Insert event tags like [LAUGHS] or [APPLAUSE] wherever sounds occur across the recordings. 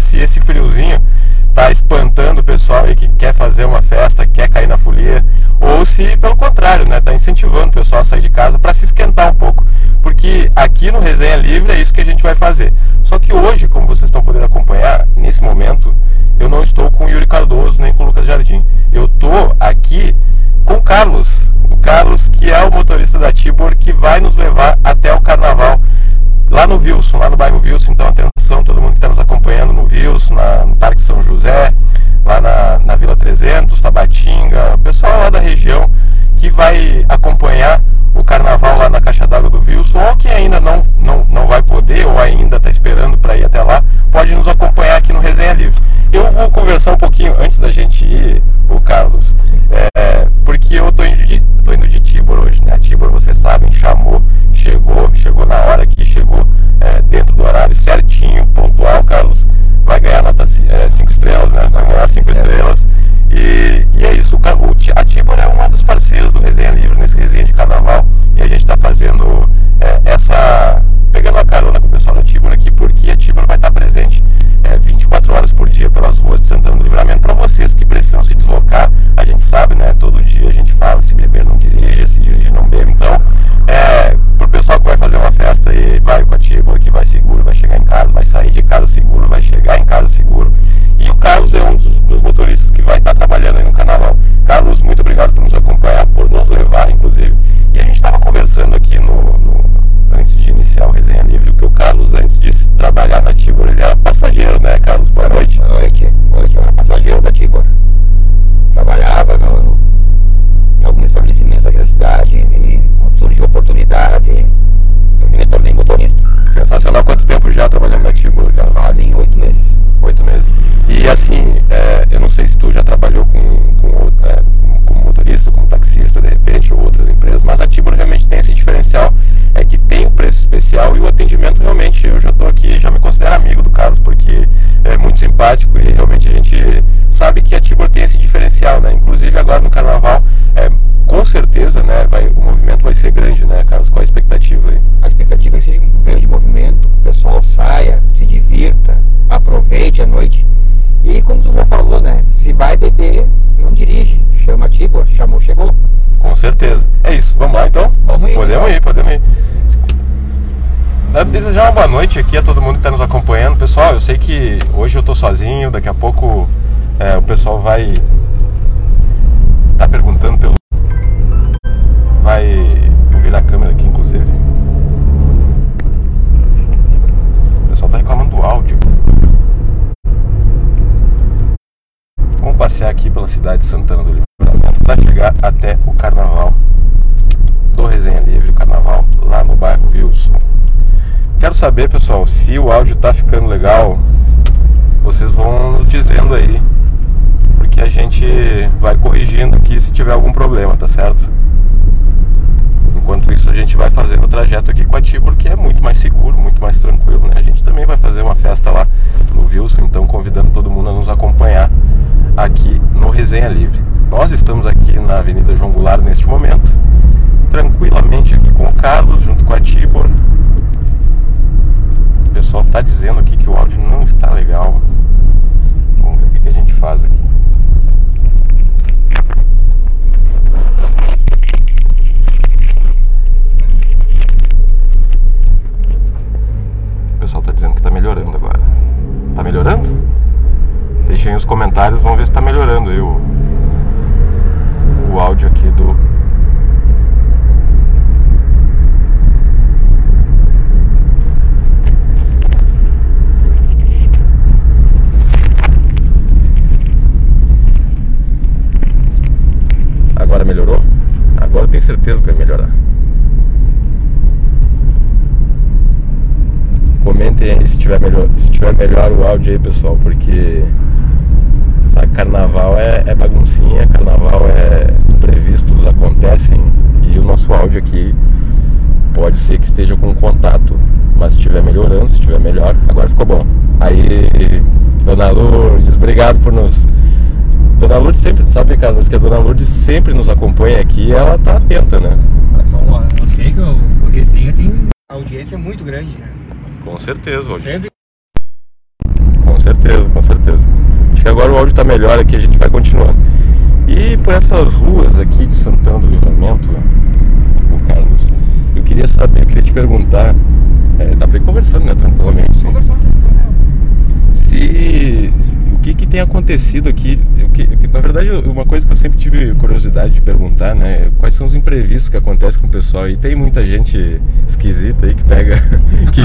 se esse friozinho tá espantando o pessoal aí que quer fazer uma festa, quer cair na folia, ou se pelo contrário, né, tá incentivando o pessoal a sair de casa para se esquentar um pouco. Porque aqui no Resenha Livre é isso que a gente vai fazer. Só que Desejar uma boa noite aqui a todo mundo que está nos acompanhando. Pessoal, eu sei que hoje eu estou sozinho, daqui a pouco é, o pessoal vai tá perguntando pelo. Vai virar a câmera aqui, inclusive. O pessoal tá reclamando do áudio. Vamos passear aqui pela cidade de Santana do Livramento para chegar até o carnaval do Resenha Livre, o carnaval lá no bairro Wilson. Quero saber, pessoal, se o áudio tá ficando legal, vocês vão nos dizendo aí, porque a gente vai corrigindo aqui se tiver algum problema, tá certo? Enquanto isso, a gente vai fazendo o trajeto aqui com a Tibor, que é muito mais seguro, muito mais tranquilo, né? A gente também vai fazer uma festa lá no Wilson, então convidando todo mundo a nos acompanhar aqui no Resenha Livre. Nós estamos aqui na Avenida João Goulart neste momento, tranquilamente aqui com o Carlos, junto com a Tibor. O pessoal está dizendo aqui que o áudio não está legal. Vamos ver o que, que a gente faz aqui. O pessoal está dizendo que está melhorando agora. Tá melhorando? Deixem aí os comentários, vamos ver se está melhorando aí o, o áudio aqui do. Agora melhorou? Agora eu tenho certeza que vai melhorar. Comentem aí se tiver melhor, se tiver melhor o áudio aí, pessoal, porque sabe, carnaval é, é baguncinha, carnaval é imprevistos acontecem e o nosso áudio aqui pode ser que esteja com contato, mas se estiver melhorando, se estiver melhor, agora ficou bom. Aí, Dona Lourdes, obrigado por nos. Dona Lourdes sempre, sabe, Carlos, que a Dona Lourdes sempre nos acompanha aqui e ela tá atenta, né? Eu sei que o, o resenha tem audiência muito grande, né? Com certeza, hoje. Sempre Com certeza, com certeza. Acho que agora o áudio tá melhor aqui, a gente vai continuando. E por essas ruas aqui de Santana do Livramento, o Carlos, eu queria saber, eu queria te perguntar, é, dá pra ir conversando, né, tranquilamente. Conversando. Se, o que, que tem acontecido aqui? O que, na verdade, uma coisa que eu sempre tive curiosidade de perguntar, né? Quais são os imprevistos que acontecem com o pessoal? E tem muita gente esquisita aí que pega [LAUGHS] que,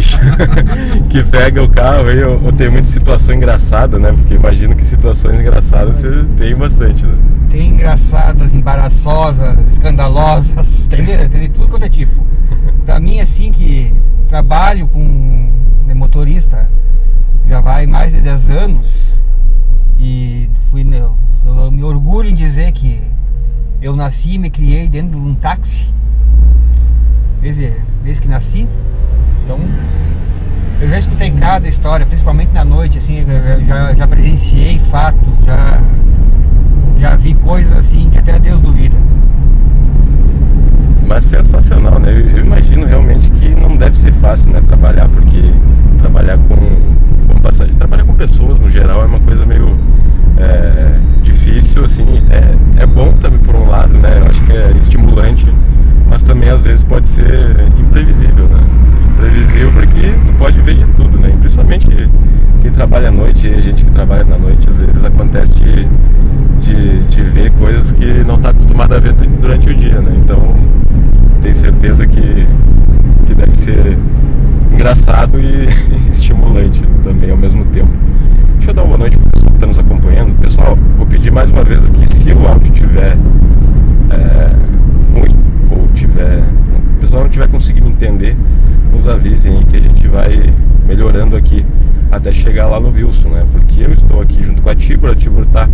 [LAUGHS] que pega o carro aí, ou, ou tem muita situação engraçada, né? Porque imagino que situações engraçadas você tem bastante, né? Tem engraçadas, embaraçosas, escandalosas, [LAUGHS] tem, de- tem de tudo quanto é tipo. Pra mim, assim, que trabalho com motorista já vai mais de 10 anos e fui, né, eu me orgulho em dizer que eu nasci e me criei dentro de um táxi desde, desde que nasci. Então, eu já escutei cada história, principalmente na noite, assim, já, já presenciei fatos, já, já vi coisas assim que até Deus duvida. Mas sensacional, né? Eu, eu imagino realmente que não deve ser fácil, né? Trabalhar, porque trabalhar com, com passagem, trabalhar com pessoas no geral é uma coisa meio é, difícil, assim. É, é bom também por um lado, né? Eu acho que é estimulante, mas também às vezes pode ser imprevisível, né? Imprevisível porque tu pode ver de tudo, né? E principalmente quem trabalha à noite, e gente que trabalha na noite, às vezes acontece de, de, de ver coisas que não está acostumado a ver du- durante o dia, né? Então tenho certeza que, que deve ser engraçado e [LAUGHS] estimulante também ao mesmo tempo. Deixa eu dar uma boa noite para o pessoal que está nos acompanhando. Pessoal, vou pedir mais uma vez aqui, se o áudio tiver é, ruim ou tiver. O pessoal não tiver conseguindo entender, nos avisem que a gente vai melhorando aqui até chegar lá no Wilson, né? Porque eu estou aqui junto com a Tibor, a Tibor está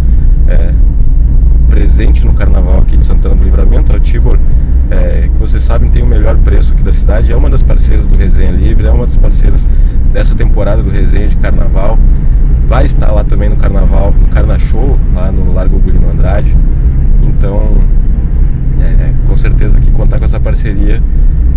presente no carnaval aqui de Santana do Livramento. A Tibor, é, que vocês sabem, tem o melhor preço aqui da cidade, é uma das parceiras do Resenha Livre, é uma das parceiras dessa temporada do Resenha de Carnaval. Vai estar lá também no Carnaval, no Carna Show, lá no Largo Gulino Andrade. Então, é, com certeza que contar com essa parceria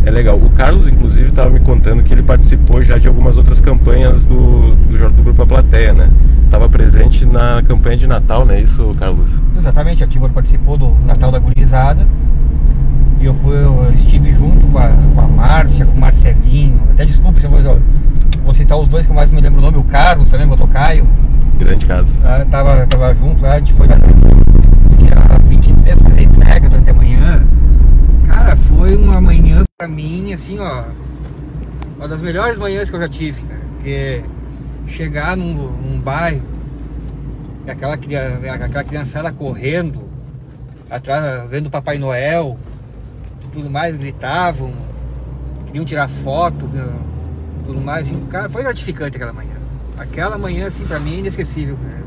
é legal. O Carlos, inclusive, estava me contando que ele participou já de algumas outras campanhas do, do, do Grupo A Plateia, né? Estava presente na campanha de Natal, não é isso, Carlos? Exatamente, a Tibor participou do Natal da Gurizada. E eu, fui, eu estive junto com a, com a Márcia, com o Marcelinho. Até desculpa se eu vou, vou citar os dois que eu mais me lembro o nome, o Carlos também, Botocaio. Grande Carlos. Ah, tava, tava junto lá, a gente foi lá no dia 23 fazer entrega durante a manhã. Cara, foi uma manhã pra mim, assim, ó. Uma das melhores manhãs que eu já tive, cara. Porque chegar num, num bairro e aquela, aquela criançada correndo atrás, vendo o Papai Noel, tudo mais, gritavam, queriam tirar foto, né, tudo mais. Assim, cara, foi gratificante aquela manhã. Aquela manhã, assim, pra mim é inesquecível, cara.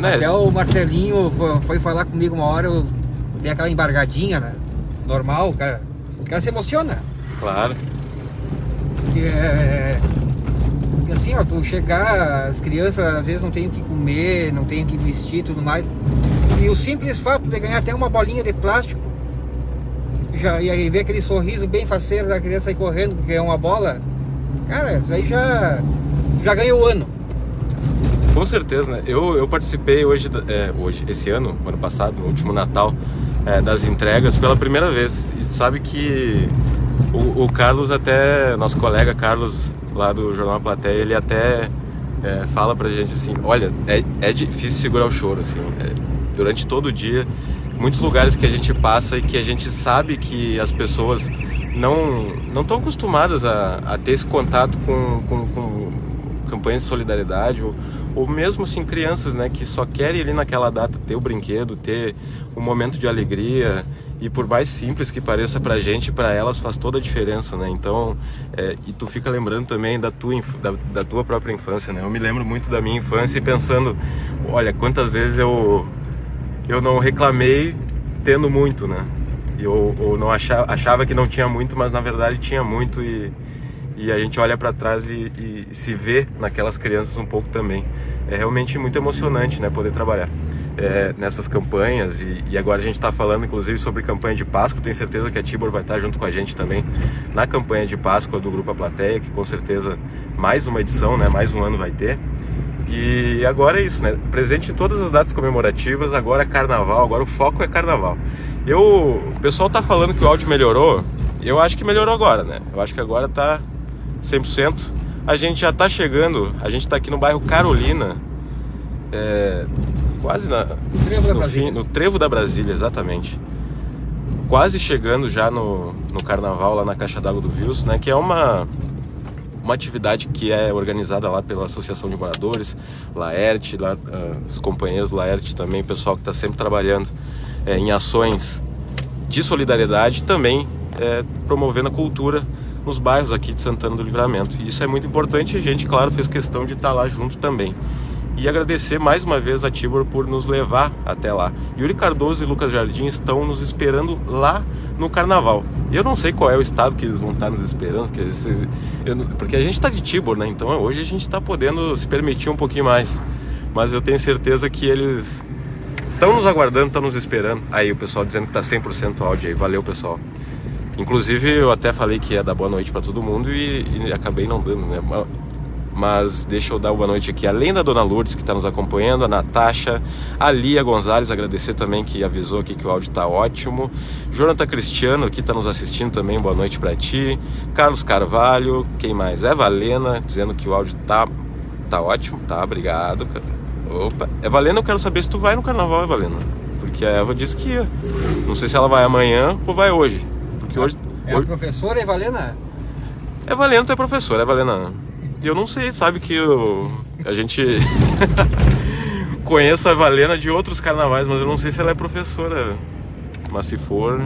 Né? Até o Marcelinho foi falar comigo uma hora, eu dei aquela embargadinha, né? Normal, cara. O cara se emociona. Claro. Porque é. porque assim, ó, tu chegar, as crianças às vezes não têm o que comer, não têm o que vestir e tudo mais. E o simples fato de ganhar até uma bolinha de plástico, já, e aí ver aquele sorriso bem faceiro da criança aí correndo, porque é uma bola, cara, isso aí já, já ganhou o ano. Com certeza, né? Eu, eu participei hoje, é, hoje, esse ano, ano passado, no último Natal, é, das entregas pela primeira vez. E sabe que o, o Carlos até, nosso colega Carlos lá do Jornal Plateia, ele até é, fala pra gente assim, olha, é, é difícil segurar o choro, assim, é, durante todo o dia, muitos lugares que a gente passa e que a gente sabe que as pessoas não não estão acostumadas a, a ter esse contato com, com, com campanhas de solidariedade ou, ou mesmo assim crianças né que só querem ali naquela data ter o brinquedo ter um momento de alegria. E por mais simples que pareça pra gente para elas faz toda a diferença né? Então é, e tu fica lembrando também da tua da, da tua própria infância né? Eu me lembro muito da minha infância e pensando olha quantas vezes eu eu não reclamei tendo muito, né? Eu, ou não achava, achava que não tinha muito, mas na verdade tinha muito e, e a gente olha para trás e, e se vê naquelas crianças um pouco também. É realmente muito emocionante, né? Poder trabalhar é, nessas campanhas e, e agora a gente está falando inclusive sobre campanha de Páscoa. Tenho certeza que a Tibor vai estar junto com a gente também na campanha de Páscoa do Grupo A Plateia, que com certeza mais uma edição, né? Mais um ano vai ter. E agora é isso, né? Presente em todas as datas comemorativas, agora é carnaval, agora o foco é carnaval. Eu, o pessoal tá falando que o áudio melhorou. eu acho que melhorou agora, né? Eu acho que agora tá 100%. A gente já tá chegando, a gente tá aqui no bairro Carolina, é, quase na, Trevo no, fim, no Trevo da Brasília, exatamente. Quase chegando já no, no carnaval lá na Caixa d'Água do Vils, né? Que é uma, uma atividade que é organizada lá pela Associação de Moradores, Laerte, lá, ah, os companheiros Laerte também, o pessoal que está sempre trabalhando é, em ações de solidariedade, também é, promovendo a cultura nos bairros aqui de Santana do Livramento. E isso é muito importante a gente, claro, fez questão de estar lá junto também. E agradecer mais uma vez a Tibor por nos levar até lá. Yuri Cardoso e Lucas Jardim estão nos esperando lá no carnaval. Eu não sei qual é o estado que eles vão estar nos esperando, porque a gente está de Tibor, né? Então hoje a gente está podendo se permitir um pouquinho mais. Mas eu tenho certeza que eles estão nos aguardando, estão nos esperando. Aí o pessoal dizendo que tá 100% áudio aí. Valeu, pessoal. Inclusive eu até falei que ia dar boa noite para todo mundo e, e acabei não dando, né? Ma- Mas deixa eu dar boa noite aqui, além da Dona Lourdes que está nos acompanhando, a Natasha, a Lia Gonzalez, agradecer também que avisou aqui que o áudio tá ótimo. Jonathan Cristiano aqui está nos assistindo também, boa noite para ti. Carlos Carvalho, quem mais? Eva Lena, dizendo que o áudio tá, tá ótimo, tá, obrigado. Opa, Eva Lena, eu quero saber se tu vai no carnaval, Eva Lena. Porque a Eva disse que ia. Não sei se ela vai amanhã ou vai hoje. Porque hoje. É hoje... professora Evalena? É Valena, tu é professora, é Valena. E eu não sei, sabe que eu, a gente [LAUGHS] conheço a Valena de outros carnavais, mas eu não sei se ela é professora. Mas se for,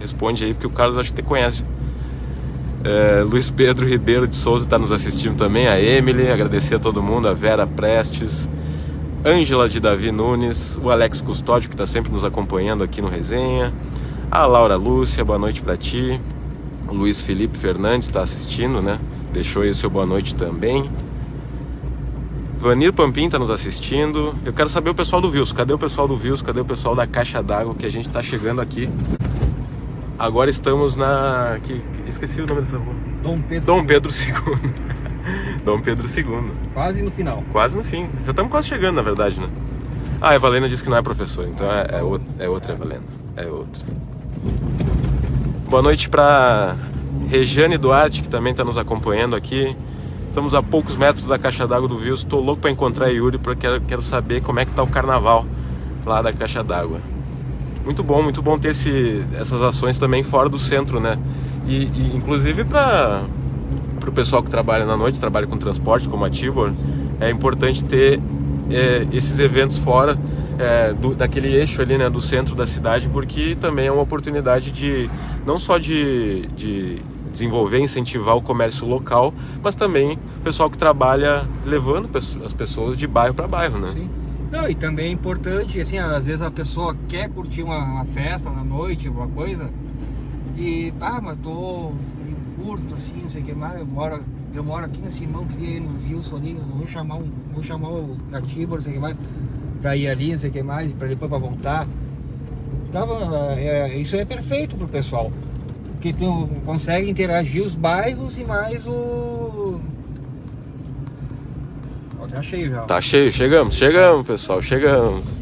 responde aí, porque o Carlos acho que te conhece. É, Luiz Pedro Ribeiro de Souza está nos assistindo também, a Emily, agradecer a todo mundo, a Vera Prestes, Ângela de Davi Nunes, o Alex Custódio, que está sempre nos acompanhando aqui no Resenha, a Laura Lúcia, boa noite para ti, o Luiz Felipe Fernandes está assistindo, né? Deixou aí o seu boa noite também. Vanir Pampim está nos assistindo. Eu quero saber o pessoal do Vils. Cadê o pessoal do Vils? Cadê o pessoal da Caixa d'Água que a gente está chegando aqui? Agora estamos na. Que... Esqueci o nome dessa rua. Dom Pedro. Dom II. Pedro II. [LAUGHS] Dom Pedro II. Quase no final. Quase no fim. Já estamos quase chegando, na verdade, né? Ah, a Evalena disse que não é professora, então é, é, o- é outra Evalena. É outra. Boa noite para Rejane Duarte, que também está nos acompanhando aqui. Estamos a poucos metros da caixa d'água do Vils. Estou louco para encontrar a Yuri, porque quero, saber como é que tá o carnaval lá da caixa d'água. Muito bom, muito bom ter esse, essas ações também fora do centro, né? E, e, inclusive para o pessoal que trabalha na noite, trabalha com transporte, como a Tibor, é importante ter é, esses eventos fora é, do- daquele eixo ali, né, do centro da cidade, porque também é uma oportunidade de não só de, de desenvolver, incentivar o comércio local, mas também o pessoal que trabalha levando as pessoas de bairro para bairro, né? Sim. Não, e também é importante, assim, às vezes a pessoa quer curtir uma, uma festa na noite, alguma coisa, e, ah, mas tô curto, assim, não sei o que mais, eu moro, eu moro aqui na Simão, queria ir no Wilson ali, vou chamar um, vou chamar o Nativo, não sei o que mais, pra ir ali, não sei o que mais, pra depois pra voltar. Tava, é, isso é perfeito pro pessoal, porque tu consegue interagir os bairros e mais o... Ó, tá cheio já. Tá cheio, chegamos, chegamos, pessoal, chegamos.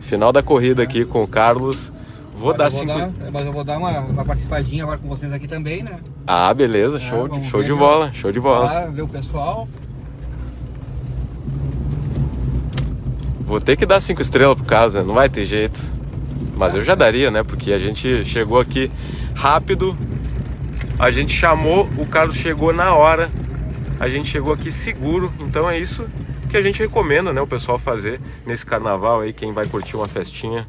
Final da corrida aqui com o Carlos. Vou dar cinco. dar- mas eu vou dar uma, uma participadinha agora com vocês aqui também, né? Ah, beleza, show, de, vamos show ver de bola, show de bola. Lá, ver o pessoal. Vou ter que dar cinco estrelas pro Carlos, né? Não vai ter jeito. Mas eu já daria, né? Porque a gente chegou aqui rápido. A gente chamou, o Carlos chegou na hora. A gente chegou aqui seguro. Então é isso que a gente recomenda, né? O pessoal fazer nesse carnaval aí, quem vai curtir uma festinha.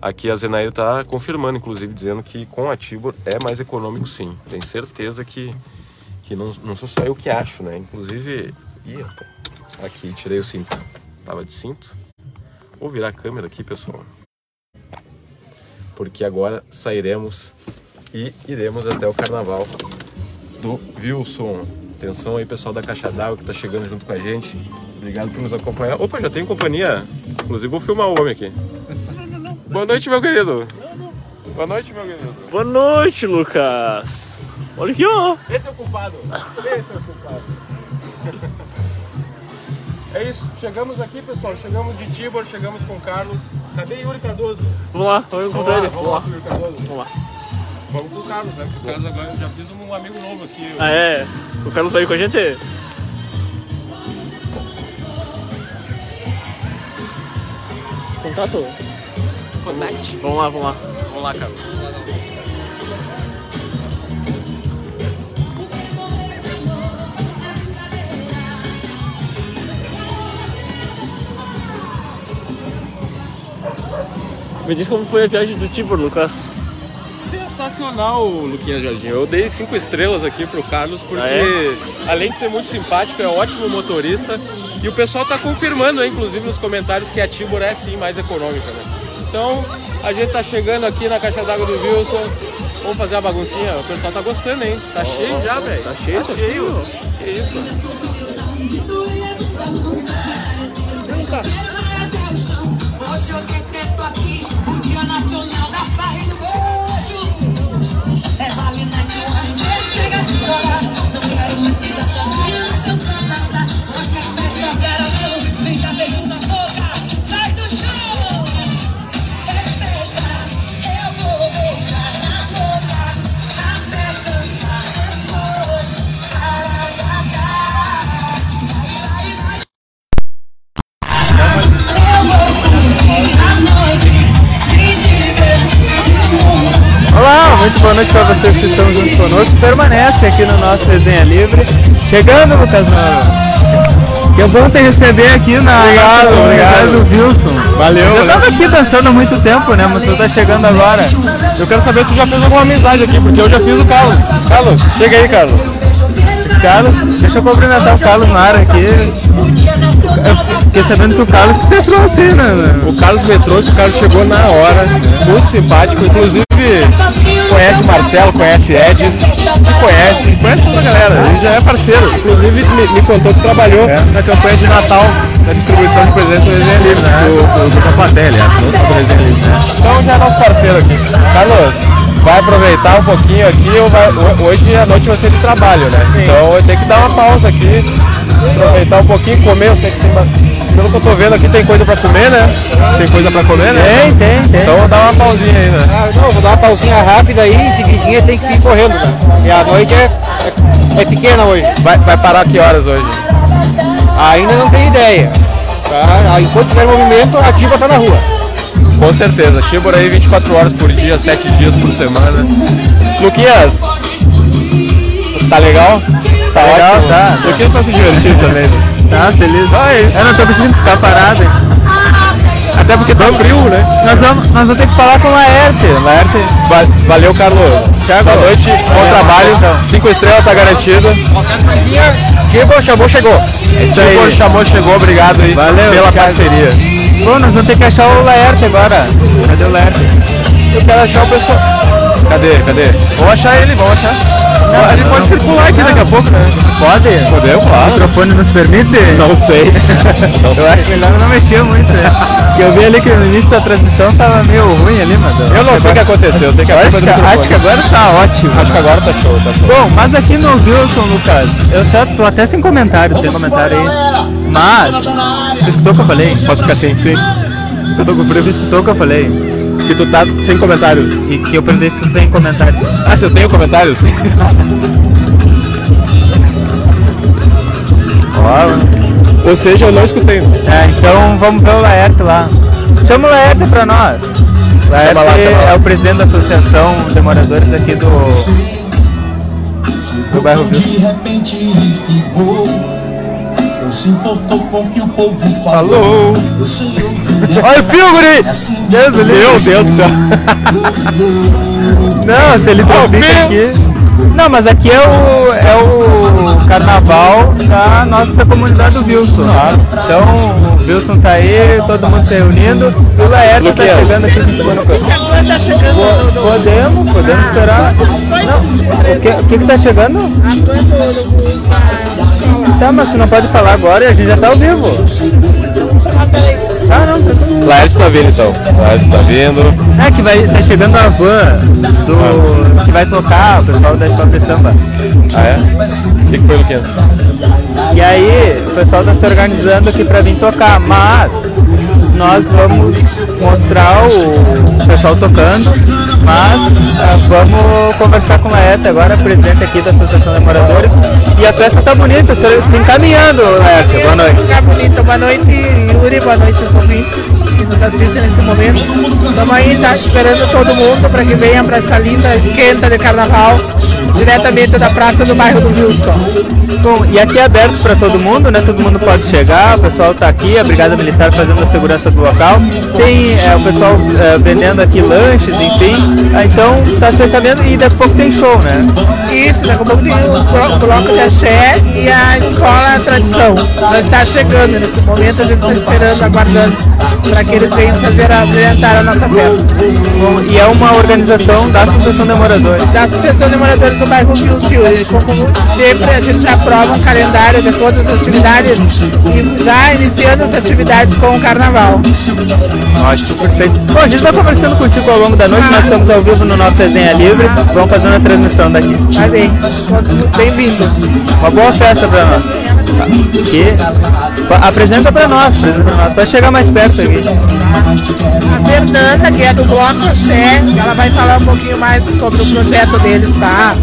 Aqui a Zenair tá confirmando, inclusive, dizendo que com a Tibor é mais econômico sim. Tenho certeza que, que não, não sou só eu que acho, né? Inclusive. Ih. Aqui, tirei o cinto. Tava de cinto. Vou virar a câmera aqui, pessoal. Porque agora sairemos e iremos até o carnaval do Wilson. Atenção aí, pessoal da Caixa d'Água que tá chegando junto com a gente. Obrigado por nos acompanhar. Opa, já tem companhia. Inclusive, vou filmar o homem aqui. Boa noite, meu querido. Boa noite, meu querido. Boa noite, Lucas. Olha aqui, ó. Esse é o culpado. Esse é o culpado. É isso. Chegamos aqui, pessoal. Chegamos de Tibor, chegamos com o Carlos. Cadê Yuri Cardoso? Vamos lá, vamos encontrar ele. Vamos lá, Yuri Cardoso. Vamos lá. Vamos com o Carlos, né? Porque o Carlos agora já fiz um amigo novo aqui. Ah, é? O Carlos vai ir com a gente? Contato? Connect. Vamos lá, vamos lá. Vamos lá, Carlos. Me diz como foi a viagem do Tibor, Lucas. Sensacional, Luquinhas Jardim. Eu dei cinco estrelas aqui pro Carlos porque, Ah, é? além de ser muito simpático, é ótimo motorista. E o pessoal tá confirmando, inclusive, nos comentários que a Tibor é sim mais econômica, né? Então, a gente tá chegando aqui na caixa d'água do Wilson. Vamos fazer a baguncinha? O pessoal tá gostando, hein? Tá cheio já, velho. tá cheio, tá cheio. Que isso? Eu chega de chorar. Não quero mais ficar sozinha no seu canadá. Hoje é festa geração, muito boa noite para vocês que estão junto conosco. Permanece aqui no nosso Resenha Livre. Chegando, Lucas Nova. Que é bom te receber aqui na Obrigado, na obrigado. do Wilson. Valeu, Você valeu. tava aqui dançando há muito tempo, né? Mas você tá chegando agora. Eu quero saber se já fez alguma amizade aqui, porque eu já fiz o Carlos. Carlos, chega aí, Carlos. Carlos, deixa eu cumprimentar o Carlos Mara aqui. Eu fiquei sabendo que o Carlos que te trouxe, né? O Carlos me trouxe, o Carlos chegou na hora, muito simpático, inclusive conhece Marcelo, conhece Edis, te conhece, conhece toda a galera, ele já é parceiro, inclusive me, me contou que trabalhou na campanha de Natal, na distribuição de presentes do Resenha Livre, né? Do, do Capatelli, acho, não só do Resenha Livre, né? Então já é nosso parceiro aqui. Carlos, vai aproveitar um pouquinho aqui, vai- ho- hoje a noite vai ser de trabalho, né? Então eu tenho que dar uma pausa aqui, aproveitar um pouquinho, comer, eu sei que tem ba- pelo que eu tô vendo aqui tem coisa pra comer, né? Tem coisa pra comer, né? Tem, tem, tem. Então dá uma pausinha aí, né? Ah, não, vou dar uma pausinha rápida aí, em seguidinha tem que seguir correndo. Né? E a noite é, é, é pequena hoje. Vai, vai parar que horas hoje? Ainda não tem ideia. Tá? Enquanto tiver movimento, a Tiba tá na rua. Com certeza. Tibor aí 24 horas por dia, 7 dias por semana. Luquinhas, tá legal? Tá legal, ótimo. tá. Luquinhas tá se divertindo também. Tá é isso. Eu não tô conseguindo ficar parado. hein? Até porque tá frio, né? Nós vamos, nós vamos ter que falar com o Laerte. Laerte. Va- Valeu, Carlos. Boa noite, bom trabalho. Cinco estrelas tá garantido. Tiba chamou, chegou. Isso aí. Chamou, chegou, obrigado aí Valeu, pela parceria. Pô, nós vamos ter que achar o Laerte agora. Cadê o Laerte? Eu quero achar o pessoal. Cadê? Cadê? Vamos achar ele, vamos achar. A gente pode circular aqui daqui a pouco, né? Pode? Podemos, O claro. microfone nos permite? Não sei. Não [LAUGHS] Eu acho melhor não mexer muito, né? Porque eu vi ali que no início da transmissão tava meio ruim ali, mano. Eu não sei o que aconteceu, eu sei que a acho, que, acho que agora tá ótimo. Acho que agora tá show, tá show. Bom, mas aqui no Wilson, Lucas, eu até, tô até sem comentário, sem comentário aí. Mas, você escutou o que eu falei? Posso ficar sem sim? Eu tô escutou o que eu falei? Que tu tá sem comentários. E que eu perguntei se tu tem comentários. Ah, se eu tenho comentários? Ó, Ou seja, eu não escutei. É, então vamos ver o Laerte lá. Chama o Laerte pra nós. Laerte Chama lá, chama lá. é o presidente da Associação de Moradores aqui do, do bairro Wilson. Não se importou com o que o povo falou. Alô? Eu sei ouvir. Olha o fio, guri! Assim, Deus. Meu Deus do céu. Não, se ele fio. aqui... Não, mas aqui é o, é o carnaval da nossa comunidade do Wilson. Então, o Wilson tá aí, todo mundo se reunindo. E o Laerte tá chegando aqui com segundo Po- Podemos, podemos esperar. Não, o que, o que que tá chegando? Tá, mas você não pode falar agora e a gente já tá ao vivo. Ah, não, tranquilo. Laerte tá vindo então. Laerte tá vindo. É que vai, tá chegando a van do, que vai tocar, o pessoal da escola de samba. Ah, é? O que, que foi, Luquinhas? E aí, o pessoal tá se organizando aqui pra vir tocar, mas nós vamos mostrar o pessoal tocando, mas ah, vamos conversar com a Laeta agora, presidente aqui da Associação de Moradores. E a festa tá bonita, se encaminhando, Laeta. Boa noite. Tá bonito. Boa noite, Yuri. Boa noite, os ouvintes nos assistem nesse momento. Estamos aí, tá esperando todo mundo para que venha para essa linda esquenta de carnaval, diretamente da praça do bairro do Wilson. Bom, e aqui é aberto para todo mundo, né? Todo mundo pode chegar, o pessoal tá aqui, a Brigada Militar fazendo a segurança do local. Tem é, o pessoal é, vendendo aqui lanches, enfim. Ah, então tá se e daqui a pouco tem show, né? Isso, daqui a pouco tem o blo- bloco de axé e a escola tradição. Nós está chegando nesse momento, a gente está esperando, aguardando para que eles venham fazer apresentar a nossa festa. E é uma organização da Associação de Moradores. Da Associação de Moradores do Bairro Sil. Como sempre, a gente aprova um calendário de todas as atividades e já iniciando as atividades com o carnaval. Ótimo, perfeito. Bom, a gente está conversando contigo ao longo da noite, nós estamos ao vivo no nosso Resenha Livre, vamos fazendo a transmissão daqui. Vai bem, todos bem-vindos. Uma boa festa para nós. E apresenta para nós, apresenta para nós, pode chegar mais perto aqui. A Fernanda, que é do Bloco Axé, ela vai falar um pouquinho mais sobre o projeto deles, tá?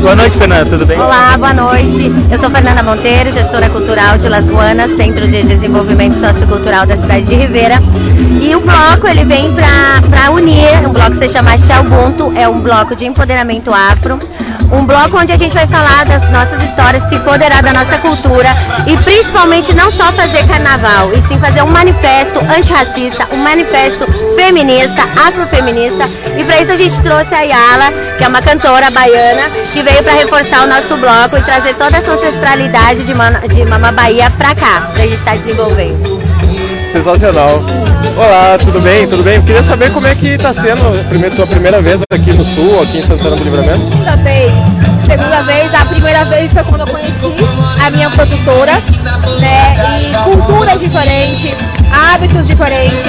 Boa noite, Fernanda, tudo bem? Olá, boa noite. Eu sou Fernanda Monteiro, gestora cultural de Las Juanas, Centro de Desenvolvimento Sociocultural da cidade de Ribeira. E o bloco ele vem para unir, um bloco que se chama Axé Ubuntu, é um bloco de empoderamento afro. Um bloco onde a gente vai falar das nossas histórias, se empoderar da nossa cultura e principalmente não só fazer carnaval, e sim fazer um manifesto antirracista, um manifesto feminista, afrofeminista. E para isso a gente trouxe a Yala, que é uma cantora baiana, que veio para reforçar o nosso bloco e trazer toda essa ancestralidade de, Mama Bahia para cá, pra gente estar desenvolvendo. Sensacional. Olá, tudo bem? Tudo bem? Queria saber como é que está sendo a primeira, tua primeira vez aqui no Sul, aqui em Santana do Livramento. segunda vez. Segunda vez, a primeira vez foi quando eu conheci a minha produtora, né? E culturas diferentes, hábitos diferentes,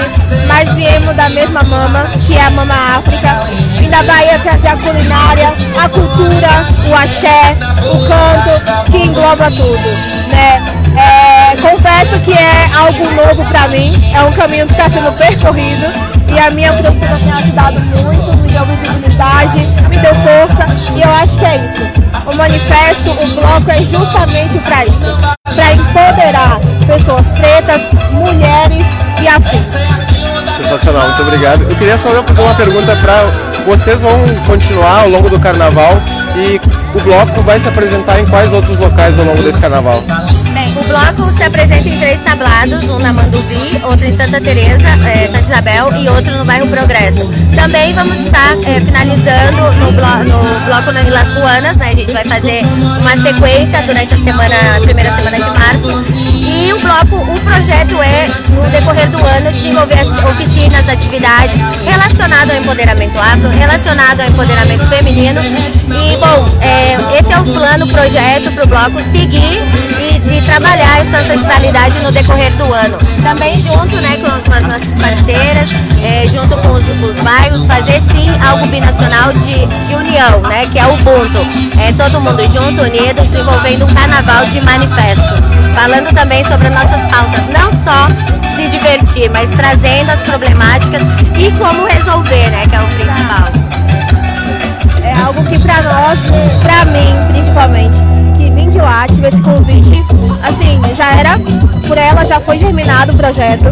mas viemos da mesma mama, que é a Mama África. Vim da Bahia trazer a culinária, a cultura, o axé, o canto, que engloba tudo, né? É, confesso que é algo novo para mim, é um caminho que está sendo percorrido e a minha produtora tem ajudado muito, me deu visibilidade, me deu força e eu acho que é isso. O manifesto, o bloco é justamente para isso, para empoderar pessoas pretas, mulheres e afins. Sensacional, muito obrigado. Eu queria só fazer uma pergunta para vocês vão continuar ao longo do carnaval e o bloco vai se apresentar em quais outros locais ao longo desse carnaval? O bloco se apresenta em três tablados, um na Manduvi, outro em Santa Teresa, eh, Santa Isabel e outro no bairro Progresso. Também vamos estar eh, finalizando no, blo no bloco na Las Ruanas, né? A gente vai fazer uma sequência durante a semana, a primeira semana de março. E o bloco, o projeto é, no decorrer do ano, desenvolver as oficinas, atividades relacionadas ao empoderamento afro, relacionado ao empoderamento feminino. E, bom, eh, esse é o plano, projeto para o bloco seguir e, e trabalhar essa ancestralidade no decorrer do ano. Também junto né, com, com as nossas parceiras, eh, junto com os, os bairros, fazer sim algo binacional de, de união, né, que é o Ubuntu. É todo mundo junto, unido, desenvolvendo um carnaval de manifesto. Falando também sobre as nossas pautas, não só se divertir, mas trazendo as problemáticas e como resolver, né, que é o principal. É algo que pra nós, pra mim principalmente, lá, tive esse convite, assim, já era, por ela já foi germinado o projeto,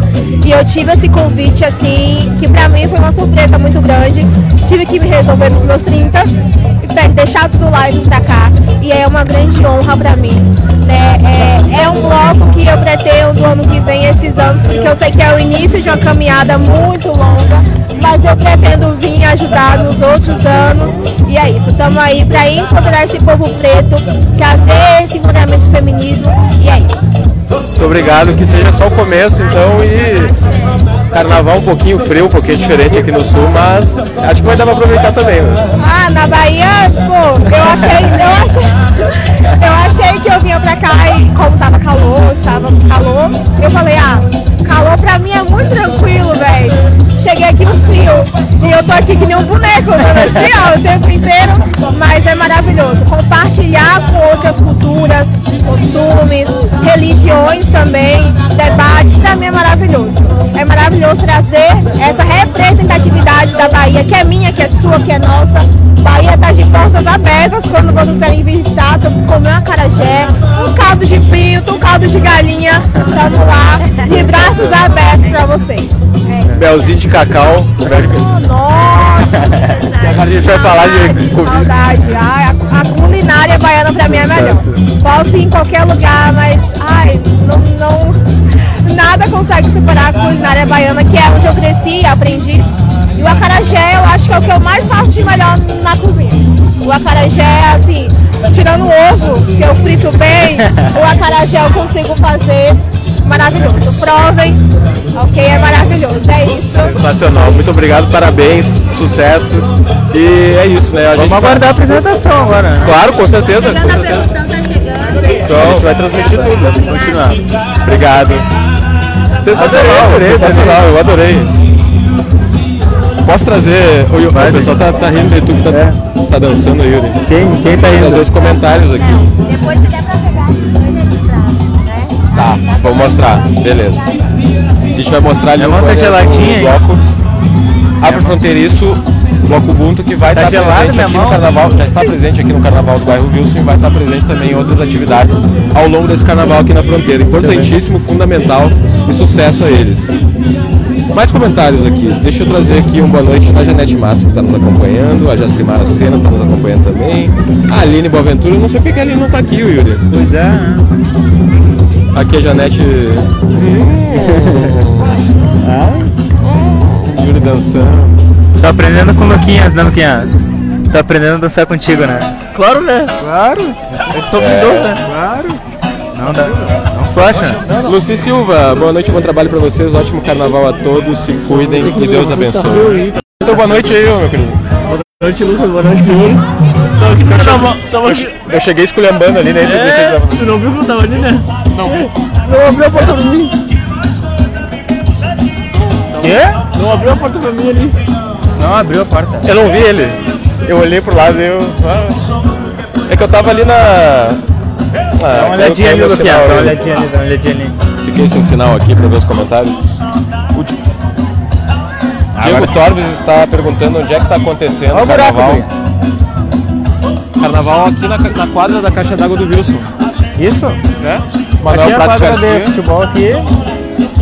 e eu tive esse convite, assim, que pra mim foi uma surpresa muito grande, tive que me resolver nos meus 30, e deixar tudo lá e vir pra cá, e é uma grande honra pra mim, né, é, é um bloco que eu pretendo ano que vem, esses anos, porque eu sei que é o início de uma caminhada muito longa, mas eu pretendo vir ajudar nos outros anos. E é isso, estamos aí para empoderar esse povo preto, trazer esse empoderamento feminismo. E é isso. Muito obrigado, que seja só o começo então e carnaval um pouquinho frio, um pouquinho diferente aqui no sul, mas acho que vai dar pra aproveitar também. Né? Ah, na Bahia, pô, eu achei, eu achei, eu achei que eu vinha pra cá e como tava calor, estava calor, eu falei, ah, calor pra mim é muito tranquilo, velho. Cheguei aqui no frio e eu tô aqui que nem um boneco, andando assim, ó, o tempo inteiro, mas é maravilhoso. Compartilhar com outras culturas, costumes, religiões também, debates, pra mim é maravilhoso. É maravilhoso trazer essa representatividade da Bahia, que é minha, que é sua, que é nossa. Bahia está de portas abertas quando vocês querem visitar, comer um acarajé, um caldo de pinto, um caldo de galinha. Vamos lá, de braços abertos para vocês. Belzinho de cacau. Nossa! Agora a gente vai falar de comida. Saudade. Ai, a, a culinária baiana pra mim é melhor. Posso ir em qualquer lugar, mas ai, não, não- nada consegue superar a culinária baiana, que é onde eu cresci, aprendi. E o acarajé eu acho que é o que eu mais faço de melhor na cozinha. O acarajé, assim, tirando o ovo, que eu frito bem, o acarajé eu consigo fazer maravilhoso. Provem, ok? É maravilhoso. É isso. Sensacional. Muito obrigado, parabéns, sucesso. E é isso, né? A Vamos gente aguardar a apresentação agora, né? Claro, com certeza. Com certeza. Então, a gente vai transmitir tudo. Vamos continuar. Obrigado. Sensacional, Adorei, adorei, sensacional, eu adorei. Posso trazer. O, o pessoal tá, tá rindo de tu que tá, tá dançando, Yuri. Quem, quem tá Trazer indo? os comentários aqui. Depois se der pra né? Tá, vou mostrar. Beleza. A gente vai mostrar ali uma banner geladinha aí. bloco Afrofronteiriço, bloco Ubuntu, que vai Tá estar gelado presente minha aqui mão? no carnaval, já está presente aqui no carnaval do bairro Wilson e vai estar presente também em outras atividades ao longo desse carnaval aqui na fronteira. Importantíssimo, fundamental e sucesso a eles. Mais comentários aqui. Deixa eu trazer aqui um boa noite da Janete Matos, que está nos acompanhando, a Jacimara Sena está nos acompanhando também, a Aline Boaventura, não sei porque que a Aline não está aqui, Yuri. Pois é, né? Aqui a Janete. Yuri dançando. Tô aprendendo com o Luquinhas, né, Luquinhas? Tô aprendendo a dançar contigo, né? Claro, né? Claro. Eu que sou habilidoso, né? Claro. Não dá. Não flasha. Luci Silva, boa noite, bom trabalho pra vocês, ótimo carnaval a todos, se cuidem e Deus abençoe. Então, boa noite aí, meu querido. Boa noite, Lucas. Boa noite, Yuri. Tava aqui no carnaval. Tava aqui. Eu cheguei esculhambando ali, né? É, tu não viu que eu tava ali, né? Não. Não abriu a porta pra mim. Quê? Não abriu a porta pra mim ali. Não abriu a porta. Eu não vi ele. Eu olhei pro lado e eu. É que eu tava ali na. Dá uma olhadinha ali, Luquinhas. Dá uma olhadinha ali, dá uma olhadinha ali. Fiquei sem sinal aqui pra ver os comentários. O Di- Diego Torves está perguntando onde é que está acontecendo Olha o o buraco, carnaval. Carnaval aqui na, na quadra da caixa d'água do Wilson. Isso? Né? Aqui Manuel é a Pratos quadra de futebol aqui.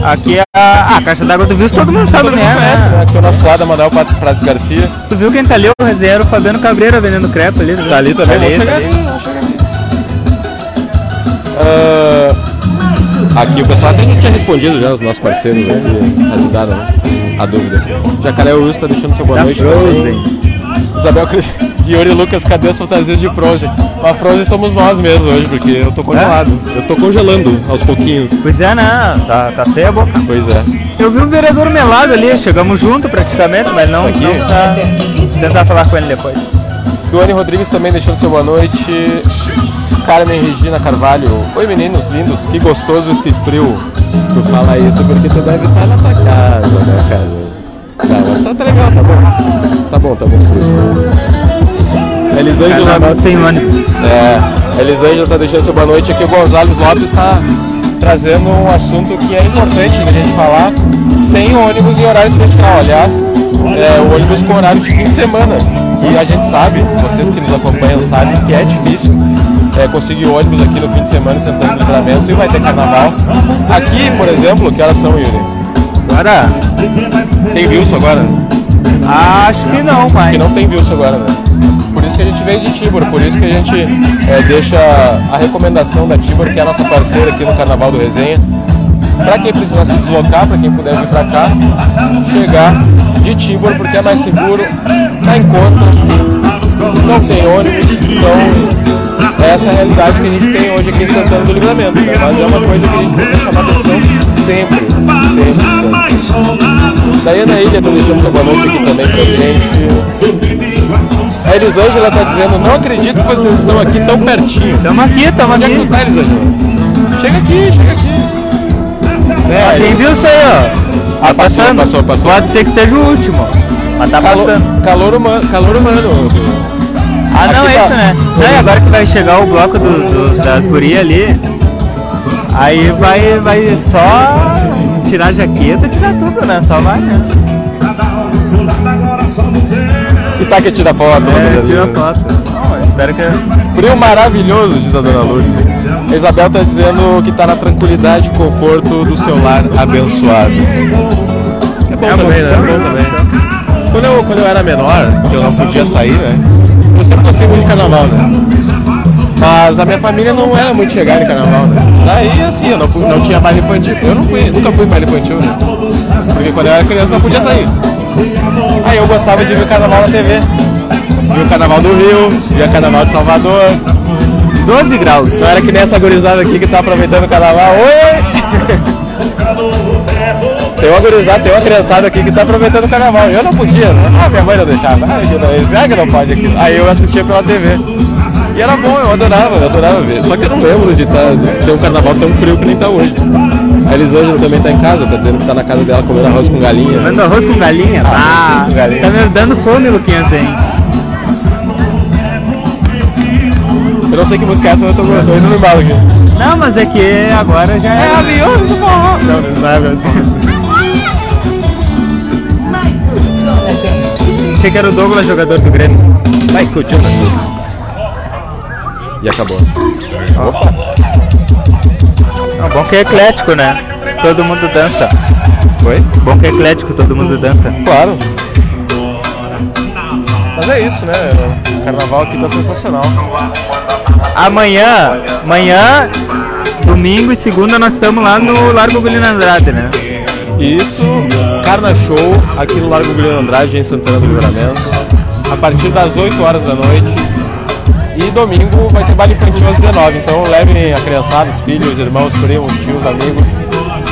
Aqui é a, a caixa d'água do Wilson, todo mundo sabe é, né? né? Aqui é o nosso lado, Manuel Pratos Garcia. Tu viu quem tá ali? O resenheiro Fabiano Cabreira vendendo crepe ali. Tá ali também, Tá chegar tá ali, ali. Ah, aqui o pessoal até já tinha respondido já, os nossos parceiros aqui ajudaram né? a dúvida. Jacaré Wilson está deixando seu boa Da noite Frozen. também. Isabel [LAUGHS] Yuri Lucas, cadê as fantasias de Frozen? Mas Frozen somos nós mesmos hoje, porque eu tô congelado. Eu tô congelando aos pouquinhos. Pois é, né? Tá, tá feia a boca. Pois é. Eu vi o vereador Melado ali, chegamos junto praticamente, mas não, Aqui? não tá. Vou tentar falar com ele depois. Duane Rodrigues também deixando seu boa noite. Carmen Regina Carvalho. Oi meninos lindos, que gostoso esse frio. Tu fala isso porque tu deve estar na tua casa, né, cara? Não, mas tá, tá legal, tá bom. Tá bom, tá bom frio. sim. Elisângela. Carnaval sem ônibus. É, Elisângela tá deixando seu boa noite aqui. O Gonzalez Lopes está trazendo um assunto que é importante da gente falar sem ônibus em horário especial. Aliás, é, o ônibus com horário de fim de semana. E a gente sabe, vocês que nos acompanham sabem que é difícil é, conseguir ônibus aqui no fim de semana sentando no livramento e vai ter carnaval. Aqui, por exemplo, que horas são, Yuri? Agora, Tem Wilson agora? acho que não, mas. que não tem Wilson agora, né? Por isso que a gente vem de Tibor, por isso que a gente é, deixa a recomendação da Tibor, que é a nossa parceira aqui no Carnaval do Resenha, para quem precisar se deslocar, para quem puder vir para cá, chegar de Tibor, porque é mais seguro, tá em conta, não tem ônibus, então essa é a realidade que a gente tem hoje aqui em Santana do Livramento, né? mas é uma coisa que a gente precisa chamar atenção sempre, sempre, sempre. Daiana Ilha tá deixando sua boa noite aqui também pra gente. A Elisângela tá dizendo, não acredito que vocês estão aqui tão pertinho. Tamo aqui, tamo Onde é que aqui. tu tá, Elisângela? Chega aqui, chega aqui. Né, Quem viu isso aí, ó? Tá Ah, passou, passando. passou, passou. Pode ser que seja o último. Mas tá calor, passando. calor humano, calor humano. Ah, não, Aqui é tá. isso, né? Não, e agora que vai chegar o bloco do, do- das gurias ali, aí vai, vai só tirar a jaqueta, tirar tudo, né? Só vai, né? E tá que tira foto, né? É, tira foto. Não, espero que. Frio maravilhoso, diz a dona Lourdes. A Isabel tá dizendo que tá na tranquilidade e conforto do seu lar abençoado. É bom É também, né? é bom também. Quando eu, quando eu era menor, que eu não podia sair, né? Eu sempre gostei muito de carnaval, né? Mas a minha família não era muito chegada em carnaval, né? Daí, assim, eu não, não tinha baile infantil. Eu não fui, nunca fui baile infantil, né? Porque quando eu era criança não podia sair. Aí eu gostava de ver carnaval na TV. Via o carnaval do Rio, via o carnaval de Salvador. 12 graus. Não era que nem essa gurizada aqui que tá aproveitando o carnaval. Oi! Tem uma gurizada, tem uma criançada aqui que tá aproveitando o carnaval. Eu não podia, né? Ah, minha mãe não deixava. Ah, que não, ah, que não pode aqui. Aí eu assistia pela TV. E era bom, eu adorava, eu adorava ver. Só que eu não lembro de, tá, ter um carnaval tão frio que nem tá hoje. A Elisângela também tá em casa, tá dizendo que tá na casa dela comendo arroz com galinha. Manda arroz com galinha? Ah, com galinha. tá me dando fome, Luquinhas, hein? Eu não sei que música é essa, mas eu tô, eu tô indo no embalo aqui. Não, mas é que agora já é. avião do forró. Não, não é avião do forró. Achei que era o Douglas, jogador do Grêmio. Vai, curtiu, né? E acabou. Opa! Bom que é eclético, né? Todo mundo dança. Foi? Bom que é eclético, todo mundo dança. Claro. Mas é isso, né? O carnaval aqui tá sensacional. Amanhã, amanhã, domingo e segunda nós estamos lá no Largo Gulino Andrade, né? Isso, Carna Show aqui no Largo Guilherme Andrade, em Santana do Livramento, a partir das 8 horas da noite. E domingo vai ter baile infantil às 19, então levem a criançada, os filhos, irmãos, primos, tios, amigos.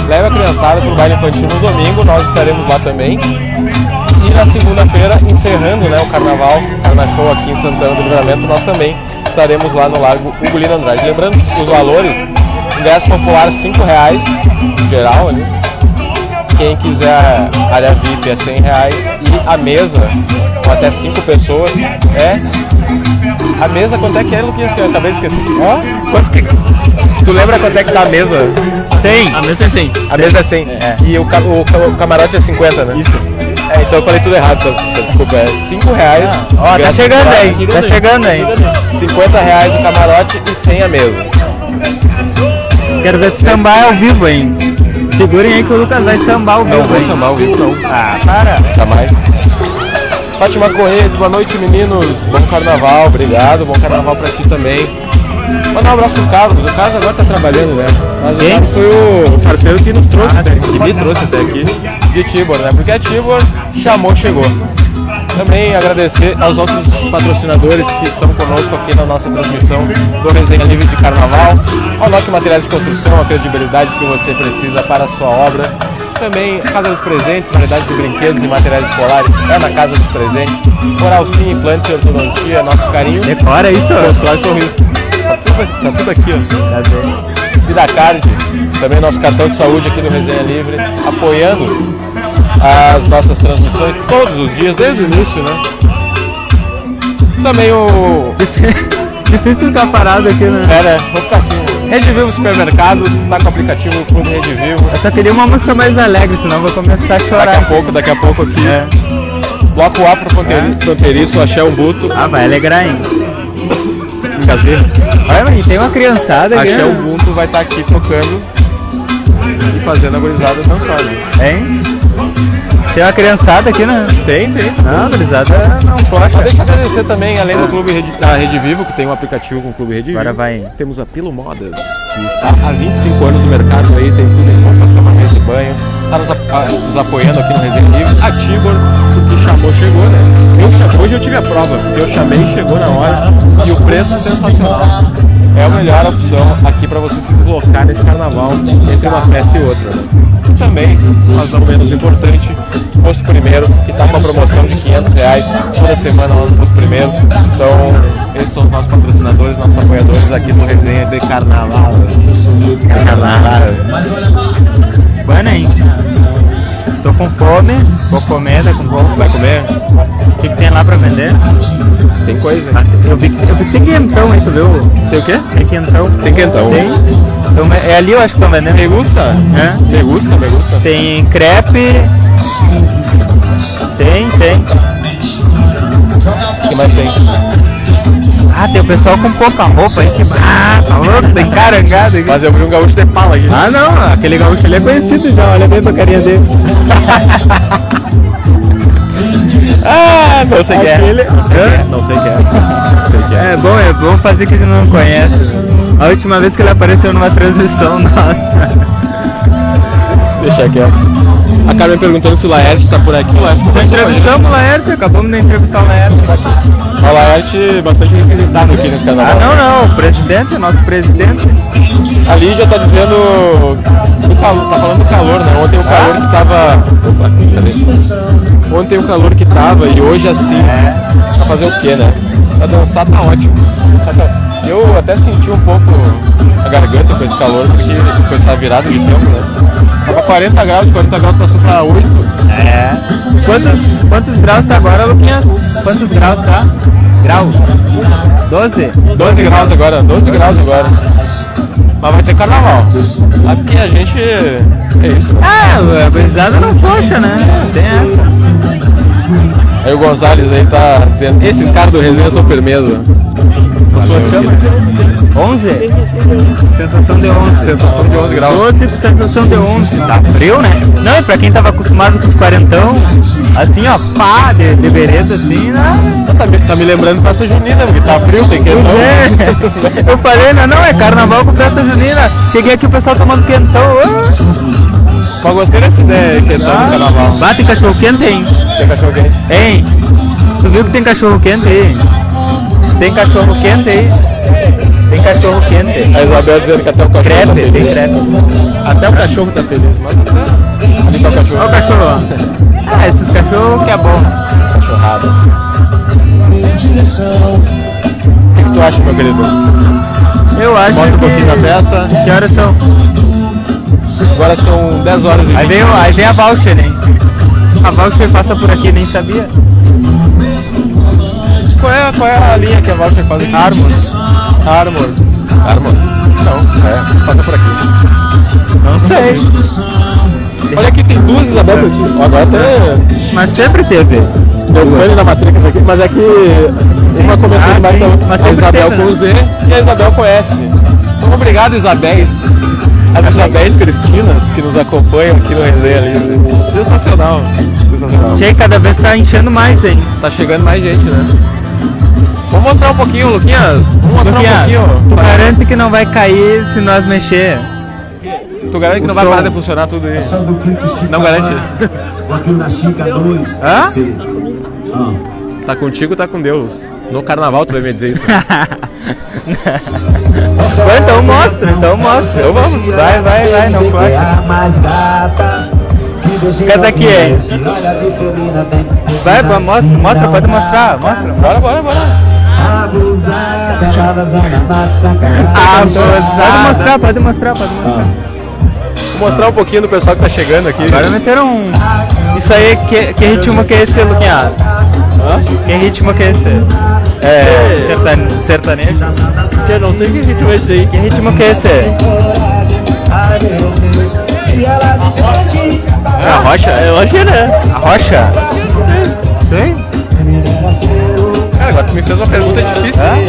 Leve a criançada pro baile infantil no domingo, nós estaremos lá também. E na segunda-feira, encerrando né, o carnaval, Carna Show aqui em Santana do Livramento, nós também estaremos lá no Largo Ugolino Andrade. Lembrando os valores, ingresso popular 5 reais, geral ali. Quem quiser área VIP é 100 reais e a mesa, com até 5 pessoas, é. A mesa, quanto é que é, Luquinhas? Que eu acabei de esquecer. Ó, quanto que. Tu lembra quanto é que tá a mesa? 100. A mesa é 100. A mesa é 100. E o, ca- o, ca- o camarote é 50, né? Isso. Então eu falei tudo errado, então, professor, desculpa. É 5 reais. Ó, tá ingresso chegando aí, tá chegando aí. 50 reais o camarote e 100 a mesa. Quero ver tu sambar ao vivo, hein? Segurem aí que o Lucas vai sambar ao vivo, Não vou hein? chamar o vivo, não. Ah, para. Jamais. Fátima Correia, boa noite meninos, bom carnaval, obrigado, bom carnaval pra ti também. Mandar um abraço pro Carlos, o Carlos agora tá trabalhando, né? Mas Quem? o Carlos foi o parceiro que nos trouxe, Ah, até, que me trouxe até aqui, de Tibor, né? Porque a Tibor chamou, chegou. Também agradecer aos outros patrocinadores que estão conosco aqui na nossa transmissão do Resenha Livre de Carnaval, ao Materiais de Construção, a credibilidade que você precisa para a sua obra. Também Casa dos Presentes, variedades de brinquedos e materiais escolares é na Casa dos Presentes. Oral Sim, Implantes e Ortodontia, nosso carinho. Decora isso. Constrói sorriso. Tá tudo, tá tudo aqui, ó. Vida Card, também nosso cartão de saúde aqui do Resenha Livre, apoiando as nossas transmissões todos os dias, desde o início, né? Também o. [LAUGHS] Difícil ficar parado aqui, né? É, né? Vou ficar assim. Rede Vivo Supermercados, que tá com o aplicativo Clube Rede Vivo. Eu só queria uma música mais alegre, senão eu vou começar a Daqui a chorar. pouco, daqui a pouco aqui. Bloco Afro Fronteiri- Fronteiriço, Axé Umbuto. Ah, vai alegrar, hein? Olha, mas tem uma criançada aqui. Axé né? Ubuntu vai estar aqui tocando e fazendo a gurizada dançar. né? Hein? Tem uma criançada aqui, né? Tem, tem. Não, gurizada não Mas flocha. deixa eu agradecer também, além do Clube Rede, da Rede Vivo, que tem um aplicativo com o Clube Rede Agora Vivo. vai. Temos a Pilo Modas, que está há 25 anos no mercado aí, tem tudo em roupa, cama, mesa e banho. Está nos, ah, nos apoiando aqui no Resenha Livre. A Tibor, porque chamou, chegou, né? Eu hoje eu tive a prova, porque eu chamei, chegou na hora e o preço é sensacional. É a melhor opção aqui para você se deslocar nesse carnaval entre uma festa e outra. E também, mas não menos importante, Posto Primeiro, que está com a promoção de 500 reais toda semana lá no Posto Primeiro. Então, esses são os nossos patrocinadores, nossos apoiadores aqui no Resenha de Carnaval. Carnaval. Bueno, hein? Tô com fome, vou comer, tá com fome. Vai comer? O que, que tem lá pra vender? Tem coisa? Ah, Eu vi, eu vi que tem quentão aí, tu viu? Tem o quê? Tem quentão. Tem quentão. Tem. Então, é ali eu acho que estão vendendo. Me gusta? É. Me gusta, me gusta. Tem crepe. Tem, tem. O que mais tem? Ah, tem o pessoal com pouca roupa aí que. Ah, tá louco, tem carangada aqui. Mas eu vi um gaúcho de pala aqui. Ah não, aquele gaúcho ali é conhecido já, olha bem a tocaria dele. [LAUGHS] Ah, não sei quem é. É. Não sei quem é. Não sei quem é. É bom, é bom fazer que a gente não conhece. A última vez que ele apareceu numa transmissão [LAUGHS] nossa. Deixa quieto. A Carmen perguntando se o Laerte tá por aqui. O Laerte tá entrevistamos o Laerte, acabamos de entrevistar o Laerte. O Laerte bastante requisitado aqui nesse canal. Ah não, não, o presidente, nosso presidente. A Lídia tá dizendo. do cal- tá falando do calor, né? Ontem o calor que tava. Opa, cadê? Ontem o calor que tava e hoje assim. Pra fazer o quê, né? Pra dançar tá ótimo. Dançar tá- Eu até senti um pouco a garganta com esse calor, porque com essa virada de tempo, né? Tava 40 graus, de 40 graus passou pra 8. É. Quantos, quantos graus tá agora, Luquinhas? Quantos graus tá? Graus? 12? 12 graus agora, 12 graus agora. Mas vai ter carnaval. Aqui a gente. É isso, né? Ah, a gurizada não flocha, né? Tem essa. Aí o Gonzalez aí tá dizendo, esses caras do resenha são firmeza. 11? Sensação de 11. Sensação de 11 graus. 12 com sensação de 11. Tá frio, né? Não, e pra quem tava acostumado com os quarentão, assim, ó, pá, de, de vereda, assim, né? Tá me, tá me lembrando festa junina, porque tá frio, tem que não. É. [LAUGHS] Eu falei, não, não, é carnaval com festa junina. Cheguei aqui o pessoal tomando quentão. Ah. Mas gostei dessa ideia que tá no carnaval. Bate cachorro quente, hein? Tem cachorro quente. Hein? Tu viu que tem cachorro quente aí? Tem cachorro quente aí? Tem cachorro quente. A Isabel dizendo que até o cachorro tá Crepe, tem feliz. crepe. Até o cachorro tá feliz, mas até. Ali tá o cachorro. Olha o cachorro. Ah, esses cachorros que é bom. Cachorrada. O que, que tu acha, meu querido? Eu acho Mostra um que... pouquinho da festa. Que horas são? Agora são 10 horas e Aí 20. vem, aí vem a voucher, hein? A voucher passa por aqui, nem sabia. Qual é, qual é a linha que a Voucher faz aqui? Armor. Armor. Armor? Não, é. Passa por aqui. Não sei. Olha aqui, tem duas Isabel esse. Agora até Mas sempre teve. deu pane na Matrix aqui, mas é que uma comentando Ah, mais sim. a- Isabel teve, com né? o Z e a Isabel com S. Então, obrigado, Isabéis. As Isabéis Cristinas que nos acompanham aqui no Resenha Livre. Sensacional. Sensacional. Che, cada vez tá enchendo mais, hein? Tá chegando mais gente, né? Vamos mostrar um pouquinho, Luquinhas. Vamos mostrar um Luquinhas, pouquinho. tu garante que não vai cair se nós mexer. Tu garante que não o vai parar de funcionar tudo aí? Não garante? Aqui na Chica 2. Hã? Tá contigo, tá com Deus. No carnaval tu vai me dizer isso. [LAUGHS] Vai, então mostra, então mostra. Eu vamos. Vai, vai, vai, não pode. gata. Canta aqui, hein? Vai, vai, mostra, mostra, pode mostrar, mostra. bora, bora, bora. Abusada Ah, pode mostrar, pode mostrar, pode mostrar. Vou mostrar um pouquinho do pessoal que tá chegando aqui. Agora meteram um. Isso aí, que, que ritmo que é esse, Luquinhas? Que ritmo que é esse? É. sertan- sertanejo? Eu não sei que ritmo é esse aí. Que ritmo que é esse? É a rocha? Eu achei, né? A rocha? Isso aí? Cara, agora tu me fez uma pergunta difícil. É, né?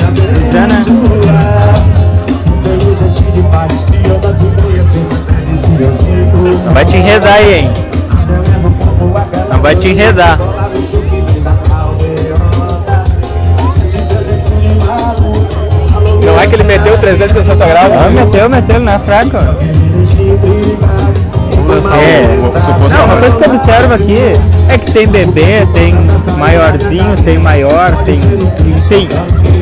Não vai te enredar aí, hein? Não vai te enredar. Não é que ele meteu 360 graus? Ah, meteu, meteu, não é fraco. Lançar É. suposto. Não, uma coisa que eu observo aqui é que tem bebê, tem maiorzinho, tem maior, tem. Enfim.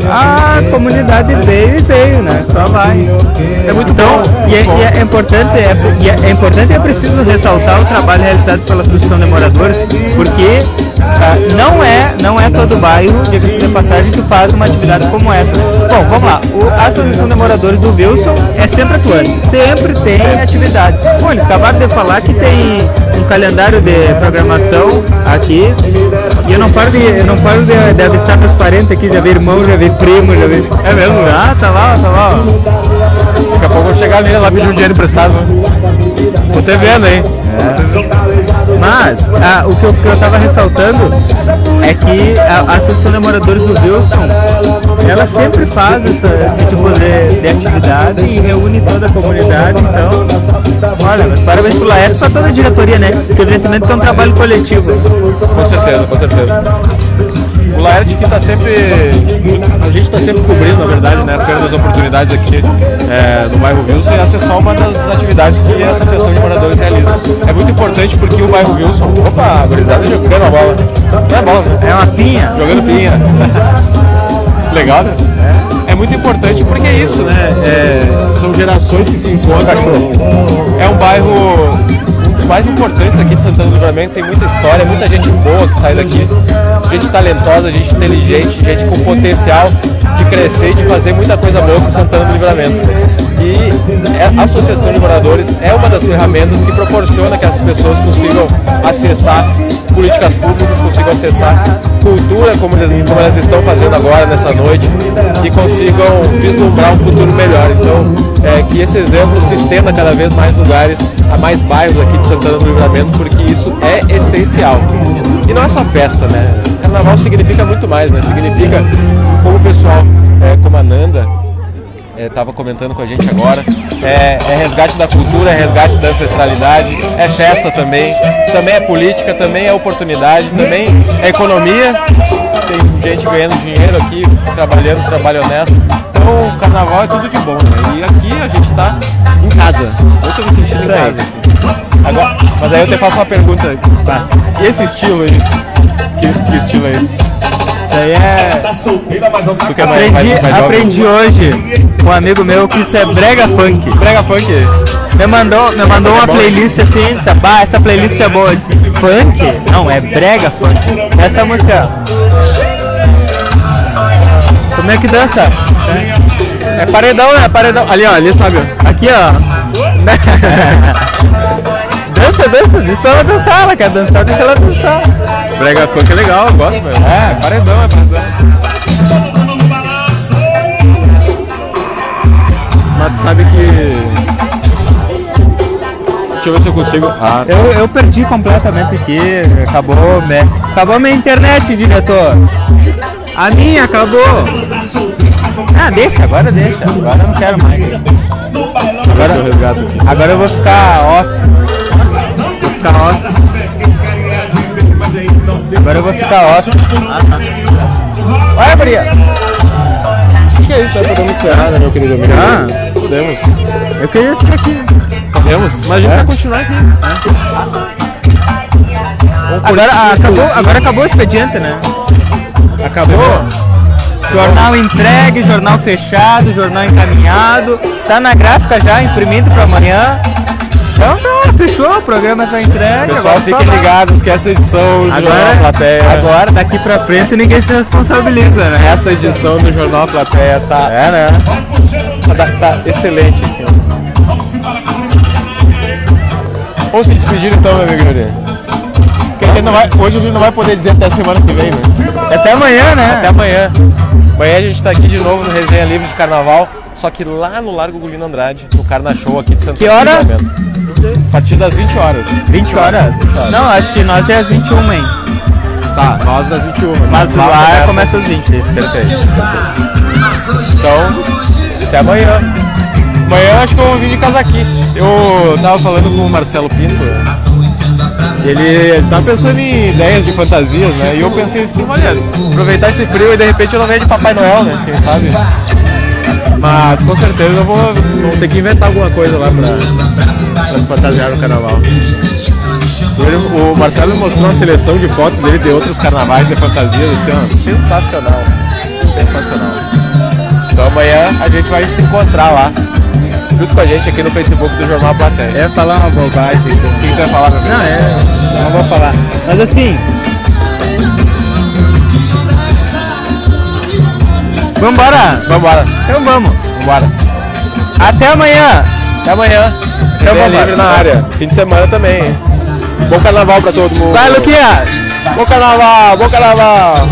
A comunidade veio e veio, né? Só vai. É muito Então, bom. e é, muito e bom. é importante, é, e é, é importante e é preciso ressaltar o trabalho realizado pela Associação de Moradores, porque ah, não é não é todo bairro, diga-se de passagem, que faz uma atividade como essa. Bom, vamos lá. O, a Associação de Moradores do Wilson é sempre atuante, sempre tem atividade. Bom, eles acabaram de falar que tem calendário de programação aqui, e eu não paro de, eu não paro de, de avistar meus parentes aqui, já vi irmão, já vi primo, já vi... É mesmo? Ah, tá lá, tá lá. ó. Daqui a pouco eu vou chegar nele lá pedir um dinheiro emprestado. Né? Tô te vendo, hein? Mas ah, o que eu, que eu tava ressaltando é que a, a Associação de Moradores do Wilson, ela sempre faz essa- esse tipo de, de atividade e reúne toda a comunidade, então, olha, mas parabéns pro Laércio e pra toda a diretoria, né? Porque evidentemente que é um trabalho coletivo. Com certeza, com certeza. O Laerte que tá sempre. A gente tá sempre cobrindo, na verdade, né? A Feira das Oportunidades aqui é, no bairro Wilson e essa é só uma das atividades que a Associação de Moradores realiza. É muito importante porque o bairro Wilson. Opa, a gurizada jogando a bola. Não é bola, né? É uma pinha. Jogando pinha. [LAUGHS] Legal, né? É muito importante porque é isso, né? É, são gerações que se encontram. É um bairro um dos mais importantes aqui de Santana do Livramento. Tem muita história, muita gente boa que sai daqui. Gente talentosa, gente inteligente, gente com potencial de crescer e de fazer muita coisa boa com Santana do Livramento. E é- a Associação de Moradores é uma das ferramentas que proporciona que essas pessoas consigam acessar políticas públicas, consigam acessar cultura como elas, como elas estão fazendo agora nessa noite e consigam vislumbrar um futuro melhor. Então, é, que esse exemplo se estenda cada vez mais lugares, a mais bairros aqui de Santana do Livramento, porque isso é essencial. E não é só festa, né? Carnaval significa muito mais, né? Significa, como o pessoal, é, como a Nanda, estava comentando com a gente agora. É, é resgate da cultura, é resgate da ancestralidade, é festa também, também é política, também é oportunidade, também é economia. Tem gente ganhando dinheiro aqui, trabalhando, trabalho honesto. Então o carnaval é tudo de bom, né? E aqui a gente está em casa. Eu estou me sentindo em casa. Agora, mas aí eu te faço uma pergunta. E esse estilo aí? Que, que estilo é esse? Isso aí é. Tu é mais, mais, Aprendi, mais aprendi hoje com um amigo meu que isso é brega funk. Brega funk? Me mandou, me mandou uma playlist assim, bah, essa playlist é boa. Funk? Não, é brega funk. Essa música. Como é que dança? É paredão, né? Paredão. Ali, ó, ali sabe. Aqui, ó. [LAUGHS] dança, dança, pra ela dançar, ela quer dançar, deixa ela dançar. Brega funk é legal, eu gosto, velho. É, paredão, é paredão. Mas tu sabe que. Deixa eu ver se eu consigo. Ah, tá. Eu, eu perdi completamente aqui, acabou, me... acabou minha internet, diretor. A minha acabou. Ah, deixa, agora deixa. Agora eu não quero mais. Agora. Agora eu vou ficar off. Vou ficar off. Agora eu vou ficar. Ah, tá. Olha, Maria. Acho que é isso, né? Podemos encerrar, né, meu querido amigo? Ah. Podemos. Eu queria ficar aqui. Podemos? Mas a gente vai continuar aqui. Agora acabou, agora acabou o expediente, né? Acabou? Jornal entregue, jornal fechado, jornal encaminhado. Tá na gráfica já, imprimindo para amanhã. Então tá, fechou, o programa tá entregue. Pessoal, fiquem ligados que essa edição do Jornal Agora, Plateia. agora, daqui pra frente, ninguém se responsabiliza, né? Essa edição do Jornal Plateia tá, É, né? tá, tá excelente, assim. ó. Vamos se despedir então, meu amigo Yuri. Não vai, hoje a gente não vai poder dizer até semana que vem, né? Até amanhã, né? Até amanhã. Amanhã a gente tá aqui de novo no Resenha Livre de Carnaval, só que lá no Largo Gulino Andrade, no Carna Show aqui de Santana Que hora? A partir das 20 horas. 20 horas? Não, acho que nós é às 21, hein? Tá, nós das 21. Mas lá lá começa às 20. isso. Perfeito. Então, até amanhã. Amanhã eu acho que eu vou vir de casa aqui. Eu tava falando com o Marcelo Pinto. Ele, tava pensando em ideias de fantasias, né? E eu pensei assim, olha, aproveitar esse frio e de repente eu não venho de Papai Noel, né? Quem sabe? Mas com certeza eu vou, vou ter que inventar alguma coisa lá pra, pra se fantasiar no carnaval. O Marcelo me mostrou uma seleção de fotos dele de outros carnavais de fantasias, assim, ó, sensacional. Sensacional. Então amanhã a gente vai se encontrar lá, junto com a gente aqui no Facebook do Jornal Plateia. É falar uma bobagem. O que tu vai falar, meu? Não, é. Não vou falar. Mas assim. Vambora! Vambora, Então vamos. vambora. Até amanhã! Até amanhã. Então Resenha vambora. livre na área. Fim de semana também, hein? Bom carnaval pra todo mundo. Vai, Luquinha! Bom carnaval, bom carnaval.